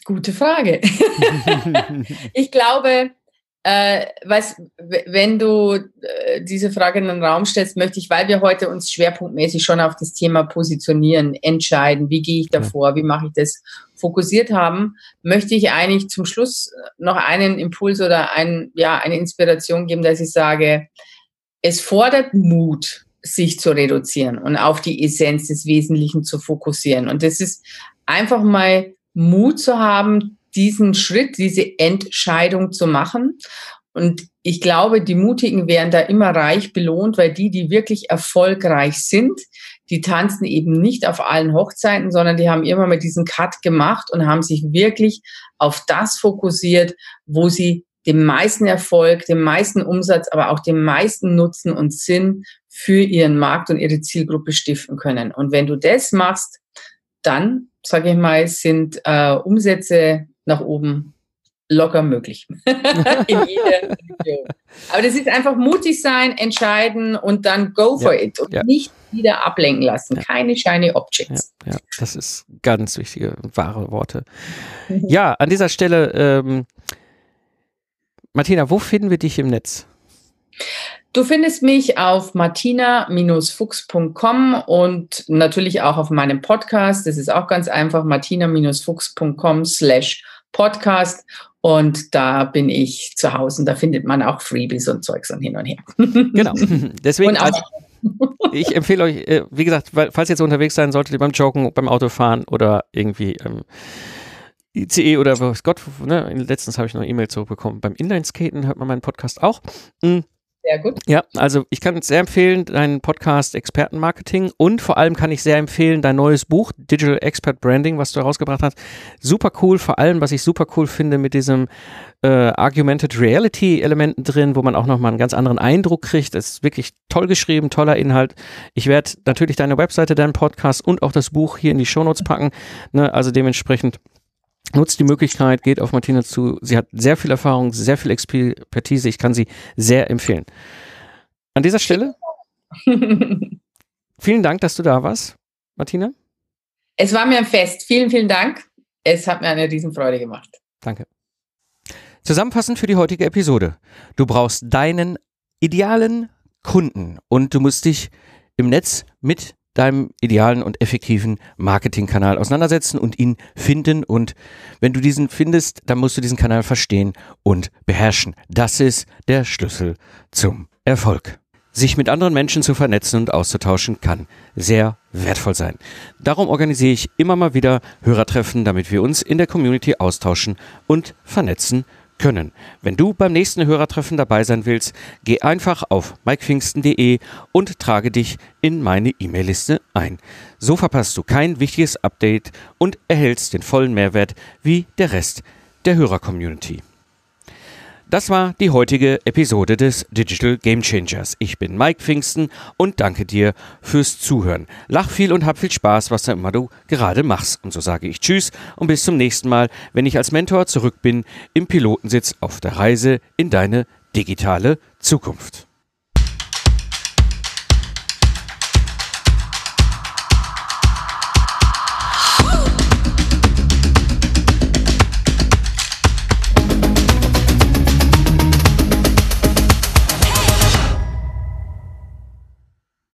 Gute Frage. ich glaube, äh, was, wenn du äh, diese Frage in den Raum stellst, möchte ich, weil wir heute uns schwerpunktmäßig schon auf das Thema positionieren, entscheiden, wie gehe ich davor, wie mache ich das, fokussiert haben, möchte ich eigentlich zum Schluss noch einen Impuls oder ein, ja, eine Inspiration geben, dass ich sage, es fordert Mut, sich zu reduzieren und auf die Essenz des Wesentlichen zu fokussieren. Und das ist einfach mal Mut zu haben, diesen Schritt, diese Entscheidung zu machen. Und ich glaube, die Mutigen werden da immer reich belohnt, weil die, die wirklich erfolgreich sind, die tanzen eben nicht auf allen Hochzeiten, sondern die haben immer mal diesen Cut gemacht und haben sich wirklich auf das fokussiert, wo sie den meisten Erfolg, den meisten Umsatz, aber auch den meisten Nutzen und Sinn für ihren Markt und ihre Zielgruppe stiften können. Und wenn du das machst, dann, sage ich mal, sind äh, Umsätze nach oben locker möglich. In jeder Region. Aber das ist einfach mutig sein, entscheiden und dann go for ja, it und ja. nicht wieder ablenken lassen. Ja. Keine shiny Objects. Ja, das ist ganz wichtige, wahre Worte. ja, an dieser Stelle, ähm, Martina, wo finden wir dich im Netz? Du findest mich auf martina-fuchs.com und natürlich auch auf meinem Podcast. Das ist auch ganz einfach, martina-fuchs.com slash Podcast. Und da bin ich zu Hause und da findet man auch Freebies und Zeugs und hin und her. Genau. Deswegen, also, ich empfehle euch, äh, wie gesagt, falls ihr jetzt unterwegs sein solltet, beim Joggen, beim Autofahren oder irgendwie ähm, ICE oder was Gott, ne, letztens habe ich noch eine E-Mail zurückbekommen. Beim Inlineskaten hört man meinen Podcast auch. Mhm. Sehr gut. Ja, also ich kann sehr empfehlen, deinen Podcast Expertenmarketing und vor allem kann ich sehr empfehlen, dein neues Buch Digital Expert Branding, was du herausgebracht hast. Super cool, vor allem, was ich super cool finde mit diesem äh, Argumented Reality Elementen drin, wo man auch nochmal einen ganz anderen Eindruck kriegt. Das ist wirklich toll geschrieben, toller Inhalt. Ich werde natürlich deine Webseite, deinen Podcast und auch das Buch hier in die Shownotes packen. Ne? Also dementsprechend Nutzt die Möglichkeit, geht auf Martina zu. Sie hat sehr viel Erfahrung, sehr viel Expertise. Ich kann sie sehr empfehlen. An dieser Stelle vielen Dank, dass du da warst, Martina. Es war mir ein Fest. Vielen, vielen Dank. Es hat mir eine Riesenfreude gemacht. Danke. Zusammenfassend für die heutige Episode. Du brauchst deinen idealen Kunden und du musst dich im Netz mit deinem idealen und effektiven Marketingkanal auseinandersetzen und ihn finden. Und wenn du diesen findest, dann musst du diesen Kanal verstehen und beherrschen. Das ist der Schlüssel zum Erfolg. Sich mit anderen Menschen zu vernetzen und auszutauschen kann sehr wertvoll sein. Darum organisiere ich immer mal wieder Hörertreffen, damit wir uns in der Community austauschen und vernetzen können. Wenn du beim nächsten Hörertreffen dabei sein willst, geh einfach auf mikepfingsten.de und trage dich in meine E-Mail-Liste ein. So verpasst du kein wichtiges Update und erhältst den vollen Mehrwert wie der Rest der Hörer-Community. Das war die heutige Episode des Digital Game Changers. Ich bin Mike Pfingsten und danke dir fürs Zuhören. Lach viel und hab viel Spaß, was immer du gerade machst. Und so sage ich Tschüss und bis zum nächsten Mal, wenn ich als Mentor zurück bin im Pilotensitz auf der Reise in deine digitale Zukunft.